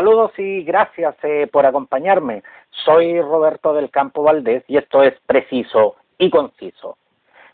Saludos y gracias eh, por acompañarme. Soy Roberto del Campo Valdés y esto es preciso y conciso.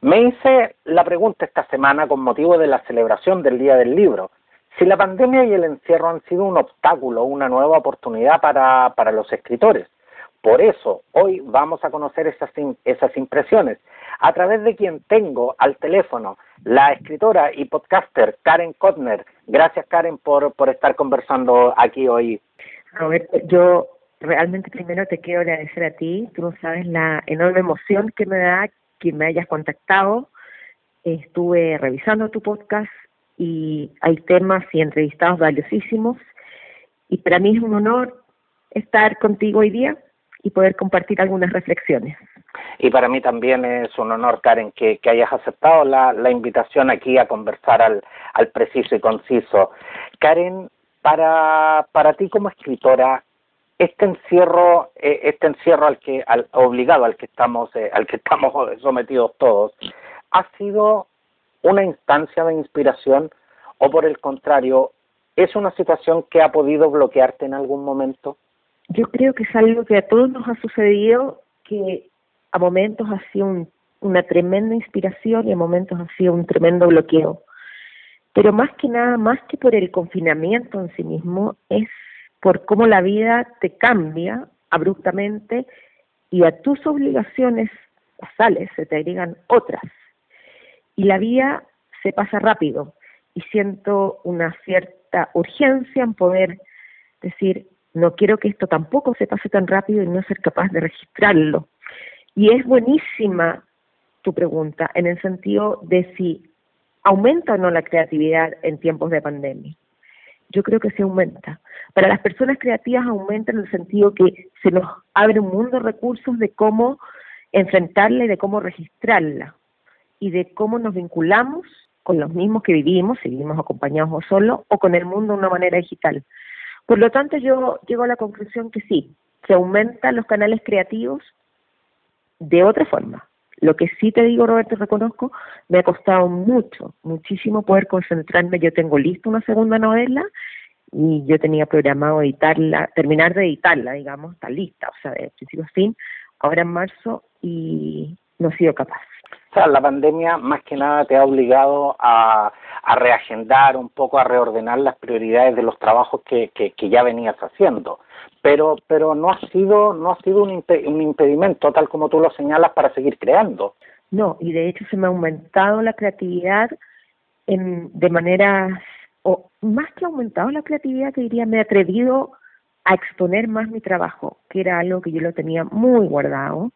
Me hice la pregunta esta semana con motivo de la celebración del Día del Libro. Si la pandemia y el encierro han sido un obstáculo, una nueva oportunidad para, para los escritores. Por eso, hoy vamos a conocer esas, impresiones a través de quien tengo al teléfono, la escritora y podcaster Karen Kotner. Gracias, Karen, por, por estar conversando aquí hoy. Roberto, yo realmente primero te quiero agradecer a ti. Tú no sabes la enorme emoción que me da que me hayas contactado. Estuve revisando tu podcast y hay temas y entrevistados valiosísimos. Y para mí es un honor estar contigo hoy día y poder compartir algunas reflexiones. Y para mí también es un honor, Karen, que, que hayas aceptado la, la, invitación aquí a conversar al, al preciso y conciso. Karen, para, para ti como escritora, este encierro, eh, este encierro al que al, obligado al que estamos, eh, al que estamos sometidos todos, ha sido una instancia de inspiración o por el contrario, es una situación que ha podido bloquearte en algún momento? Yo creo que es algo que a todos nos ha sucedido, que a momentos ha sido una tremenda inspiración y a momentos ha sido un tremendo bloqueo. Pero más que nada, más que por el confinamiento en sí mismo, es por cómo la vida te cambia abruptamente y a tus obligaciones basales se te agregan otras. Y la vida se pasa rápido y siento una cierta urgencia en poder decir, no quiero que esto tampoco se pase tan rápido y no ser capaz de registrarlo. Y es buenísima tu pregunta en el sentido de si aumenta o no la creatividad en tiempos de pandemia. Yo creo que sí aumenta. Para las personas creativas aumenta en el sentido que se nos abre un mundo de recursos de cómo enfrentarla y de cómo registrarla y de cómo nos vinculamos con los mismos que vivimos, si vivimos acompañados o solos, o con el mundo de una manera digital. Por lo tanto, yo llego a la conclusión que sí, se aumentan los canales creativos de otra forma. Lo que sí te digo, Roberto, reconozco, me ha costado mucho, muchísimo poder concentrarme. Yo tengo lista una segunda novela y yo tenía programado editarla, terminar de editarla, digamos, está lista, o sea, de principio a fin, ahora en marzo y no he sido capaz. O sea, la pandemia más que nada te ha obligado a, a reagendar un poco, a reordenar las prioridades de los trabajos que, que, ya venías haciendo. Pero pero no ha sido no ha sido un, un impedimento tal como tú lo señalas para seguir creando. No y de hecho se me ha aumentado la creatividad en, de manera o más que aumentado la creatividad te diría me he atrevido a exponer más mi trabajo que era algo que yo lo tenía muy guardado.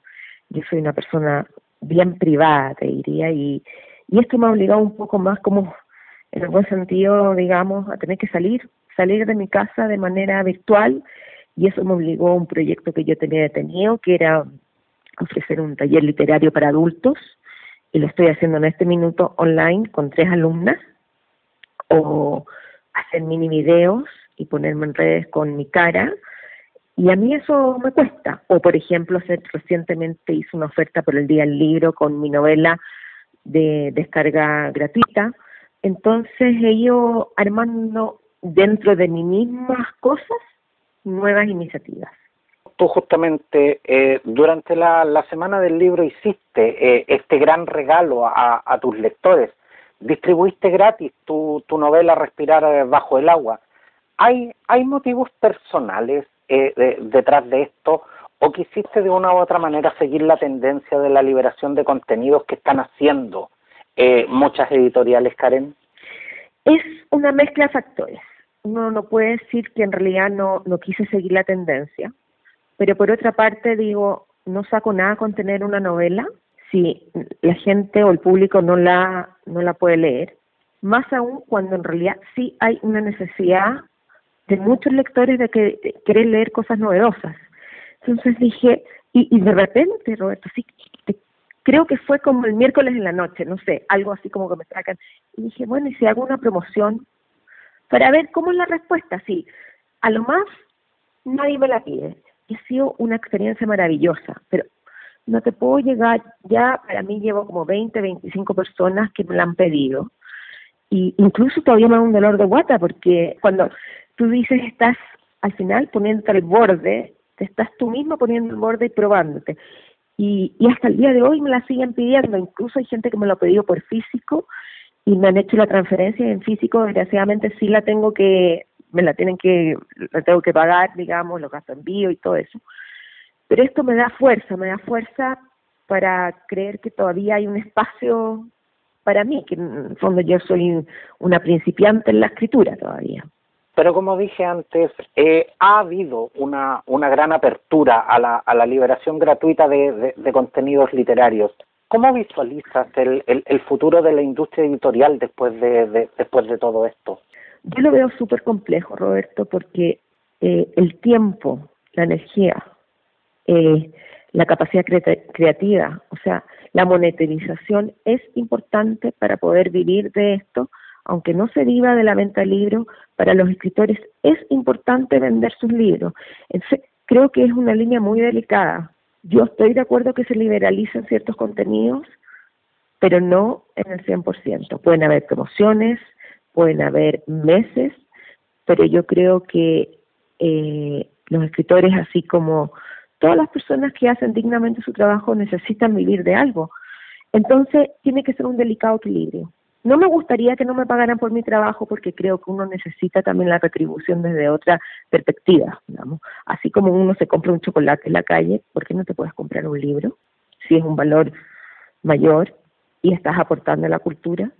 Yo soy una persona bien privada te diría y y esto me ha obligado un poco más como en algún sentido digamos a tener que salir salir de mi casa de manera virtual y eso me obligó a un proyecto que yo tenía detenido, que era ofrecer un taller literario para adultos, y lo estoy haciendo en este minuto online con tres alumnas, o hacer mini videos y ponerme en redes con mi cara, y a mí eso me cuesta. O, por ejemplo, recientemente hice una oferta por el Día del Libro con mi novela de descarga gratuita. Entonces he ido armando dentro de mí mismas cosas nuevas iniciativas. Tú justamente eh, durante la, la, semana del libro hiciste eh, este gran regalo a, a, tus lectores, distribuiste gratis tu, tu novela Respirar bajo el agua. ¿Hay, hay motivos personales eh, de, detrás de esto o quisiste de una u otra manera seguir la tendencia de la liberación de contenidos que están haciendo eh, muchas editoriales, Karen? Es una mezcla de factores uno no puede decir que en realidad no, no quise seguir la tendencia, pero por otra parte digo, no saco nada con tener una novela si la gente o el público no la, no la puede leer, más aún cuando en realidad sí hay una necesidad de muchos lectores de que de querer leer cosas novedosas. Entonces dije, y, y de repente, Roberto, sí, te, creo que fue como el miércoles en la noche, no sé, algo así como que me sacan. Y dije, bueno, y si hago una promoción para ver cómo es la respuesta. Sí, a lo más nadie me la pide. Y ha sido una experiencia maravillosa, pero no te puedo llegar, ya para mí llevo como 20, 25 personas que me la han pedido. Y incluso todavía me da un dolor de guata porque cuando tú dices estás al final poniéndote al borde, te estás tú misma poniendo al borde y probándote. Y, y hasta el día de hoy me la siguen pidiendo, incluso hay gente que me lo ha pedido por físico y me han hecho la transferencia en físico, desgraciadamente sí la tengo que, me la tienen que, la tengo que pagar, digamos, los gastos de envío y todo eso. Pero esto me da fuerza, me da fuerza para creer que todavía hay un espacio para mí, que en el fondo yo soy una principiante en la escritura todavía. Pero como dije antes, eh, ha habido una, una gran apertura a la, a la liberación gratuita de, contenidos literarios. ¿Cómo visualizas el, el, el, futuro de la industria editorial después de, de después de todo esto? Yo lo veo súper complejo, Roberto, porque eh, el tiempo, la energía, eh, la capacidad creativa, o sea, la monetarización es importante para poder vivir de esto, aunque no se viva de la venta de libros, para los escritores es importante vender sus libros. Entonces, creo que es una línea muy delicada. Yo estoy de acuerdo que se liberalicen ciertos contenidos, pero no en el 100%. Pueden haber promociones, pueden haber meses, pero yo creo que eh, los escritores, así como todas las personas que hacen dignamente su trabajo, necesitan vivir de algo. Entonces, tiene que ser un delicado equilibrio. No me gustaría que no me pagaran por mi trabajo porque creo que uno necesita también la retribución desde otra perspectiva, digamos. Así como uno se compra un chocolate en la calle, ¿por qué no te puedes comprar un libro? Si es un valor mayor y estás aportando a la cultura.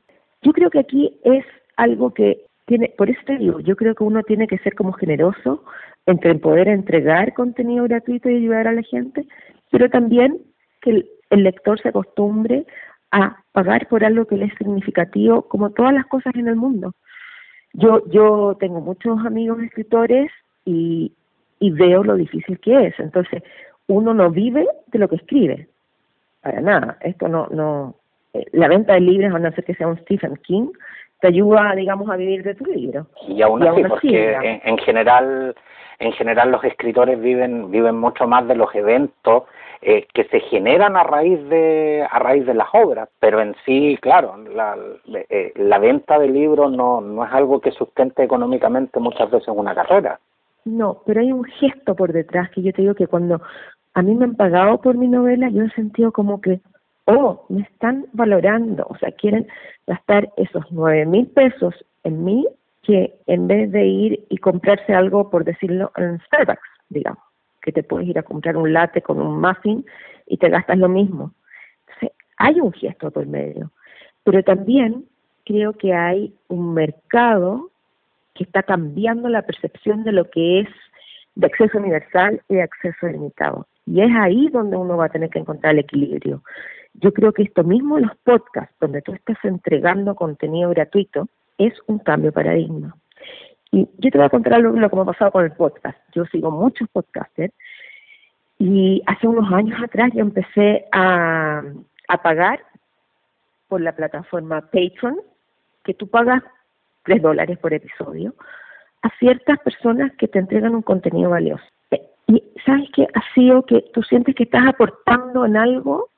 Yo creo que aquí es algo que tiene, por eso te digo, yo creo que uno tiene que ser como generoso entre poder entregar contenido gratuito y ayudar a la gente, pero también que el lector se acostumbre a pagar por algo que le es significativo, como todas las cosas en el mundo. Yo, yo tengo muchos amigos escritores y, y veo lo difícil que es. Entonces, uno no vive de lo que escribe. Para nada. Esto no, no, eh, la venta de libros, a no ser que sea un Stephen King, te ayuda, digamos, a vivir de tu libro. Y aún así, porque en, general, en general los escritores viven, viven mucho más de los eventos eh, que se generan a raíz de a raíz de las obras pero en sí claro la, eh, la venta de libros no no es algo que sustente económicamente muchas veces una carrera. No pero hay un gesto por detrás que yo te digo que cuando a mí me han pagado por mi novela yo he sentido como que oh me están valorando o sea quieren gastar esos nueve mil pesos en mí que en vez de ir y comprarse algo por decirlo en Starbucks digamos que te puedes ir a comprar un latte con un muffin y te gastas lo mismo. Hay un gesto por medio, pero también creo que hay un mercado que está cambiando la percepción de lo que es de acceso universal y de acceso limitado. Y es ahí donde uno va a tener que encontrar el equilibrio. Yo creo que esto mismo, los podcasts, donde tú estás entregando contenido gratuito, es un cambio de paradigma. Y yo te voy a contar algo lo que me ha pasado con el podcast. Yo sigo muchos podcasters y hace unos años atrás yo empecé a, pagar por la plataforma Patreon, que tú pagas tres dólares por episodio, a ciertas personas que te entregan un contenido valioso. Y sabes que ha sido que tú sientes que estás aportando en algo,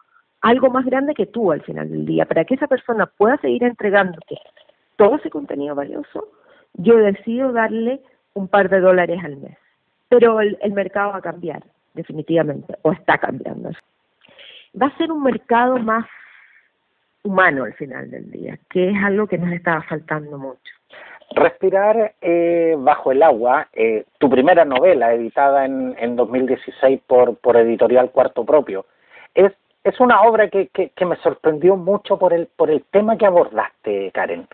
algo más grande que tú al final del día, para que esa persona pueda seguir entregándote todo ese contenido valioso yo decido darle un par de dólares al mes. Pero el, mercado va a cambiar, definitivamente, o está cambiando. Va a ser un mercado más humano al final del día, que es algo que nos estaba faltando mucho. Respirar eh, bajo el agua, eh, tu primera novela editada en, en 2016 por, por Editorial Cuarto Propio, es, es una obra que, que, que me sorprendió mucho por el, por el tema que abordaste, Karen.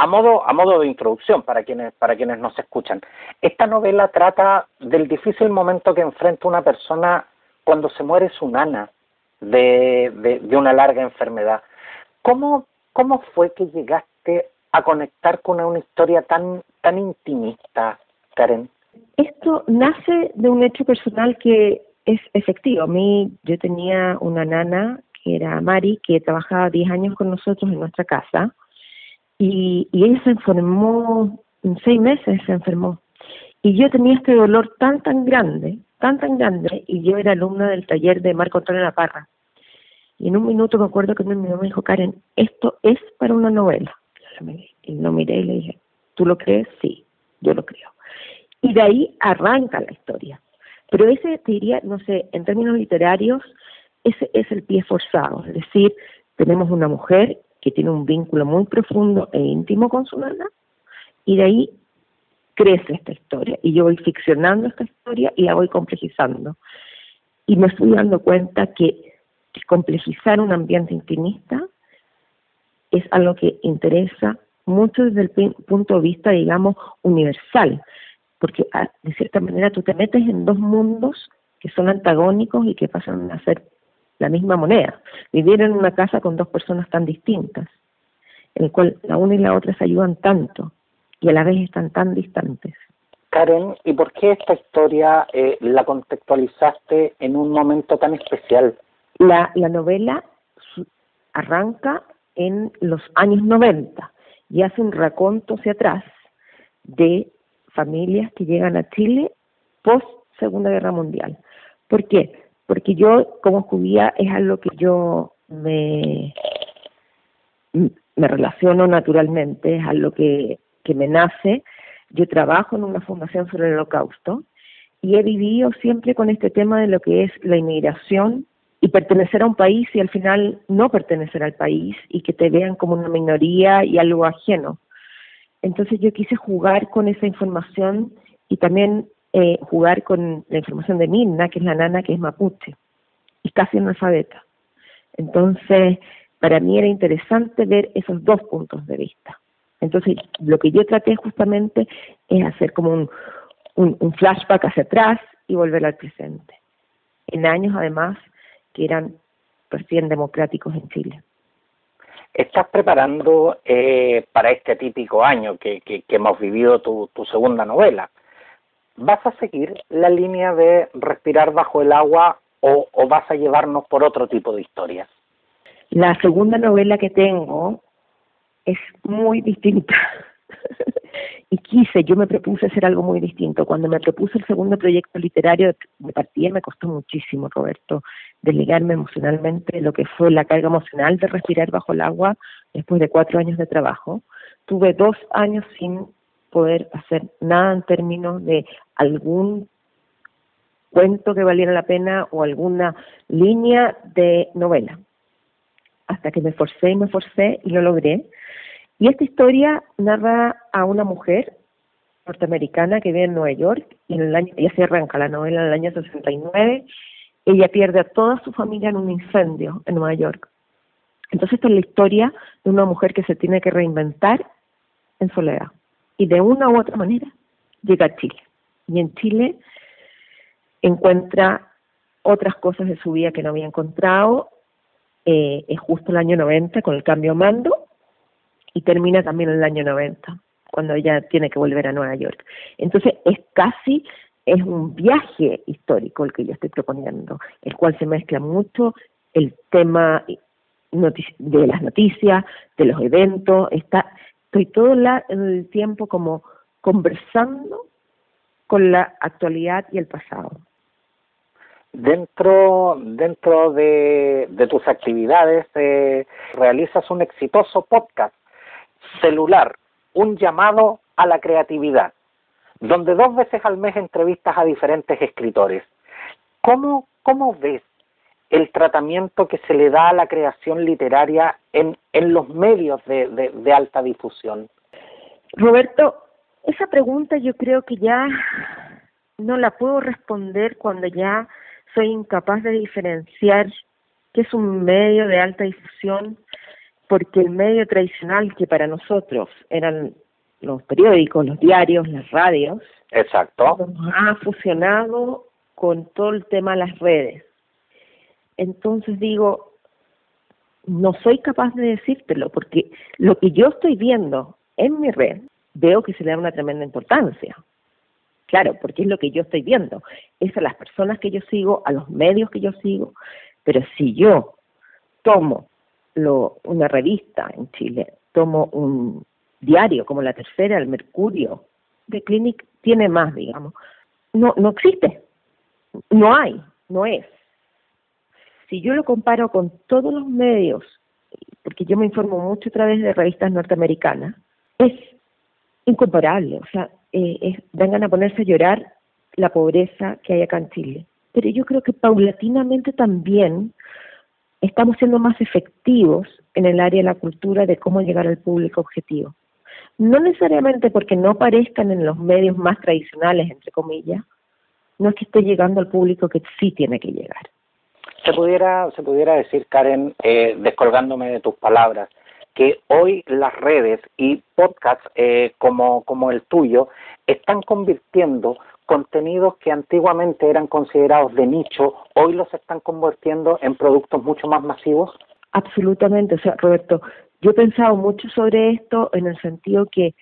A modo, a modo de introducción para quienes, para quienes nos escuchan, esta novela trata del difícil momento que enfrenta una persona cuando se muere su nana de, de, una larga enfermedad. ¿Cómo, ¿Cómo fue que llegaste a conectar con una historia tan, tan intimista, Karen? Esto nace de un hecho personal que es efectivo. A mí, yo tenía una nana que era Mari, que trabajaba 10 años con nosotros en nuestra casa y, y ella se enfermó, en seis meses se enfermó. Y yo tenía este dolor tan, tan grande, tan, tan grande, y yo era alumna del taller de Marco Antonio La Parra. Y en un minuto me acuerdo que mi mamá me dijo, Karen, esto es para una novela. Y lo miré y le dije, ¿tú lo crees? Sí, yo lo creo. Y de ahí arranca la historia. Pero ese, te diría, no sé, en términos literarios, ese es el pie forzado. Es decir, tenemos una mujer que tiene un vínculo muy profundo e íntimo con su nana, y de ahí crece esta historia. Y yo voy ficcionando esta historia y la voy complejizando. Y me estoy dando cuenta que, complejizar un ambiente intimista es algo que interesa mucho desde el punto de vista, digamos, universal, porque ah, de cierta manera tú te metes en dos mundos que son antagónicos y que pasan a ser la misma moneda. Vivir en una casa con dos personas tan distintas, en el cual la una y la otra se ayudan tanto y a la vez están tan distantes. Karen, ¿y por qué esta historia eh, la contextualizaste en un momento tan especial? La, la novela arranca en los años 90 y hace un raconto hacia atrás de familias que llegan a Chile post Segunda Guerra Mundial. ¿Por qué? Porque yo como judía es algo que yo me, me relaciono naturalmente, es algo que, que me nace. Yo trabajo en una fundación sobre el holocausto y he vivido siempre con este tema de lo que es la inmigración y pertenecer a un país y al final no pertenecer al país y que te vean como una minoría y algo ajeno. Entonces yo quise jugar con esa información y también eh, jugar con la información de Minna, que es la nana que es mapuche y casi analfabeta. Entonces, para mí era interesante ver esos dos puntos de vista. Entonces, lo que yo traté justamente es hacer como un, un flashback hacia atrás y volver al presente. En años, además, que eran recién democráticos en Chile. Estás preparando eh, para este típico año que, hemos vivido tu segunda novela. ¿Vas a seguir la línea de respirar bajo el agua o, vas a llevarnos por otro tipo de historias? La segunda novela que tengo es muy distinta. y quise, yo me propuse hacer algo muy distinto. Cuando me propuse el segundo proyecto literario de partida me costó muchísimo, Roberto, desligarme emocionalmente de lo que fue la carga emocional de respirar bajo el agua después de cuatro años de trabajo. Tuve dos años sin poder hacer nada en términos de algún cuento que valiera la pena o alguna línea de novela. Hasta que me forcé y me forcé y lo logré. Y esta historia narra a una mujer norteamericana que vive en Nueva York y en el año, ya se arranca la novela en el año 69. Ella pierde a toda su familia en un incendio en Nueva York. Entonces esta es la historia de una mujer que se tiene que reinventar en soledad y de una u otra manera llega a Chile. Y en Chile encuentra otras cosas de su vida que no había encontrado. Eh, es justo el año 90 con el cambio mando y termina también en el año 90, cuando ella tiene que volver a Nueva York. Entonces es casi, es un viaje histórico el que yo estoy proponiendo, el cual se mezcla mucho el tema de las noticias, de los eventos, está, estoy todo el tiempo como conversando con la actualidad y el pasado. Dentro, dentro de, de tus actividades eh, realizas un exitoso podcast celular, un llamado a la creatividad, donde dos veces al mes entrevistas a diferentes escritores. ¿Cómo, cómo ves el tratamiento que se le da a la creación literaria en, en los medios de, de alta difusión? Roberto, esa pregunta yo creo que ya no la puedo responder cuando ya soy incapaz de diferenciar qué es un medio de alta difusión porque el medio tradicional que para nosotros eran los periódicos, los diarios, las radios, Exacto. ha fusionado con todo el tema de las redes. Entonces digo, no soy capaz de decírtelo, porque lo que yo estoy viendo en mi red, veo que se le da una tremenda importancia. Claro, porque es lo que yo estoy viendo. Es a las personas que yo sigo, a los medios que yo sigo. Pero si yo tomo lo, una revista en Chile, tomo un diario como la tercera, el Mercurio, de Clinic tiene más, digamos. No, no existe, no hay, no es. Si yo lo comparo con todos los medios, porque yo me informo mucho a través de revistas norteamericanas, es incomparable, o sea, eh, vengan a ponerse a llorar la pobreza que hay acá en Chile. Pero yo creo que paulatinamente también estamos siendo más efectivos en el área de la cultura de cómo llegar al público objetivo. No necesariamente porque no aparezcan en los medios más tradicionales, entre comillas, no es que esté llegando al público que sí tiene que llegar. Se pudiera, se pudiera decir, Karen, eh, descolgándome de tus palabras, que hoy las redes y podcasts eh, como, como el tuyo están convirtiendo contenidos que antiguamente eran considerados de nicho, hoy los están convirtiendo en productos mucho más masivos? Absolutamente, o sea, Roberto, yo he pensado mucho sobre esto en el sentido que,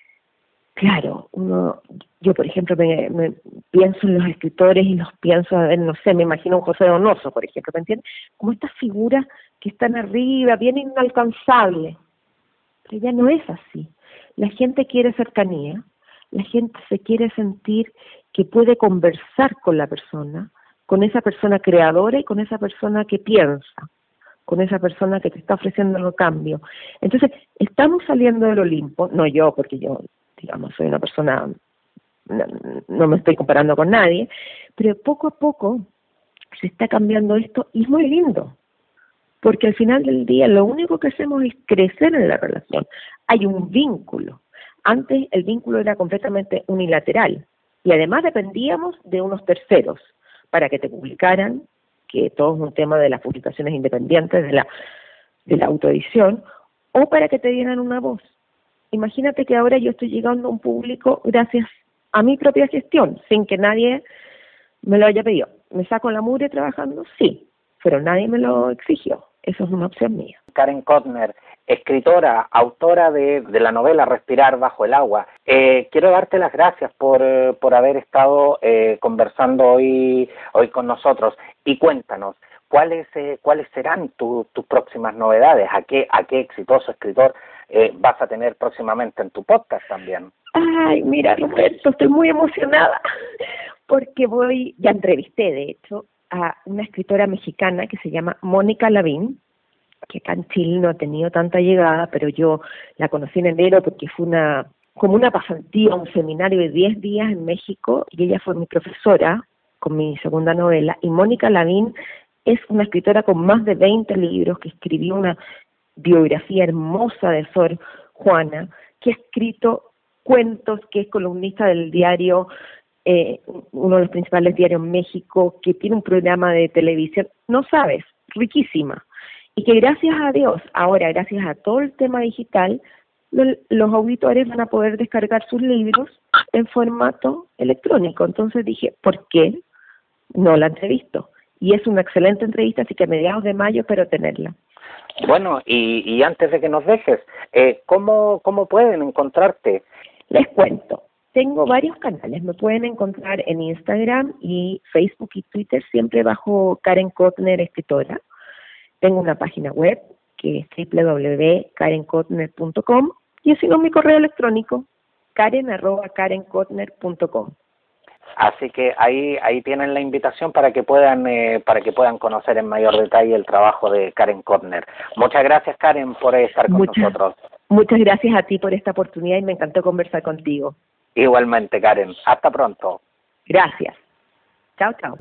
claro, uno, yo por ejemplo me, pienso en los escritores y los pienso, no sé, me imagino un José Donoso, por ejemplo, ¿me entiendes? Como estas figuras que están arriba, bien inalcanzables, pero ya no es así. La gente quiere cercanía, la gente se quiere sentir que puede conversar con la persona, con esa persona creadora y con esa persona que piensa, con esa persona que te está ofreciendo el cambio. Entonces, estamos saliendo del Olimpo, no yo, porque yo, digamos, soy una persona, no, me estoy comparando con nadie, pero poco a poco se está cambiando esto y es muy lindo, porque al final del día lo único que hacemos es crecer en la relación. Hay un vínculo. Antes el vínculo era completamente unilateral y además dependíamos de unos terceros para que te publicaran, que todo es un tema de las publicaciones independientes, de la, de la autoedición, o para que te dieran una voz. Imagínate que ahora yo estoy llegando a un público gracias a mi propia gestión, sin que nadie me lo haya pedido. ¿Me saco la mure trabajando? Sí, pero nadie me lo exigió. Eso es una opción mía. Karen Kotner, escritora, autora de, la novela Respirar bajo el agua. Eh, quiero darte las gracias por, por haber estado eh, conversando hoy, hoy con nosotros y cuéntanos. ¿Cuáles, eh, ¿Cuáles serán tus próximas novedades? ¿A qué, ¿A qué exitoso escritor vas a tener próximamente en tu podcast también? Ay, mira, Roberto, estoy muy emocionada porque voy, ya entrevisté, de hecho, a una escritora mexicana que se llama Mónica Lavín, que acá en Chile no ha tenido tanta llegada, pero yo la conocí en enero porque fue una como una pasantía, un seminario de 10 días en México y ella fue mi profesora con mi segunda novela. Y Mónica Lavín es una escritora con más de 20 libros que escribió una biografía hermosa de Sor Juana, que ha escrito cuentos, que es columnista del diario eh, uno de los principales diarios en México, que tiene un programa de televisión, no sabes, riquísima. Y que gracias a Dios, ahora gracias a todo el tema digital, los auditores van a poder descargar sus libros en formato electrónico. Entonces dije, ¿por qué no la entrevisto? Y es una excelente entrevista, así que a mediados de mayo espero tenerla. Bueno, y, y antes de que nos dejes, eh, ¿cómo, ¿cómo pueden encontrarte? Les cuento. Tengo varios canales, me pueden encontrar en Instagram y Facebook y Twitter, siempre bajo Karen Kotner Escritora. Tengo una página web que es www.karenkotner.com y si no mi correo electrónico karen@karenkotner.com. Así que ahí ahí tienen la invitación para que puedan eh, para que puedan conocer en mayor detalle el trabajo de Karen Kotner. Muchas gracias Karen por estar con nosotros. Muchas gracias a ti por esta oportunidad y me encantó conversar contigo. Igualmente, Karen. Hasta pronto. Gracias. Chao, chao.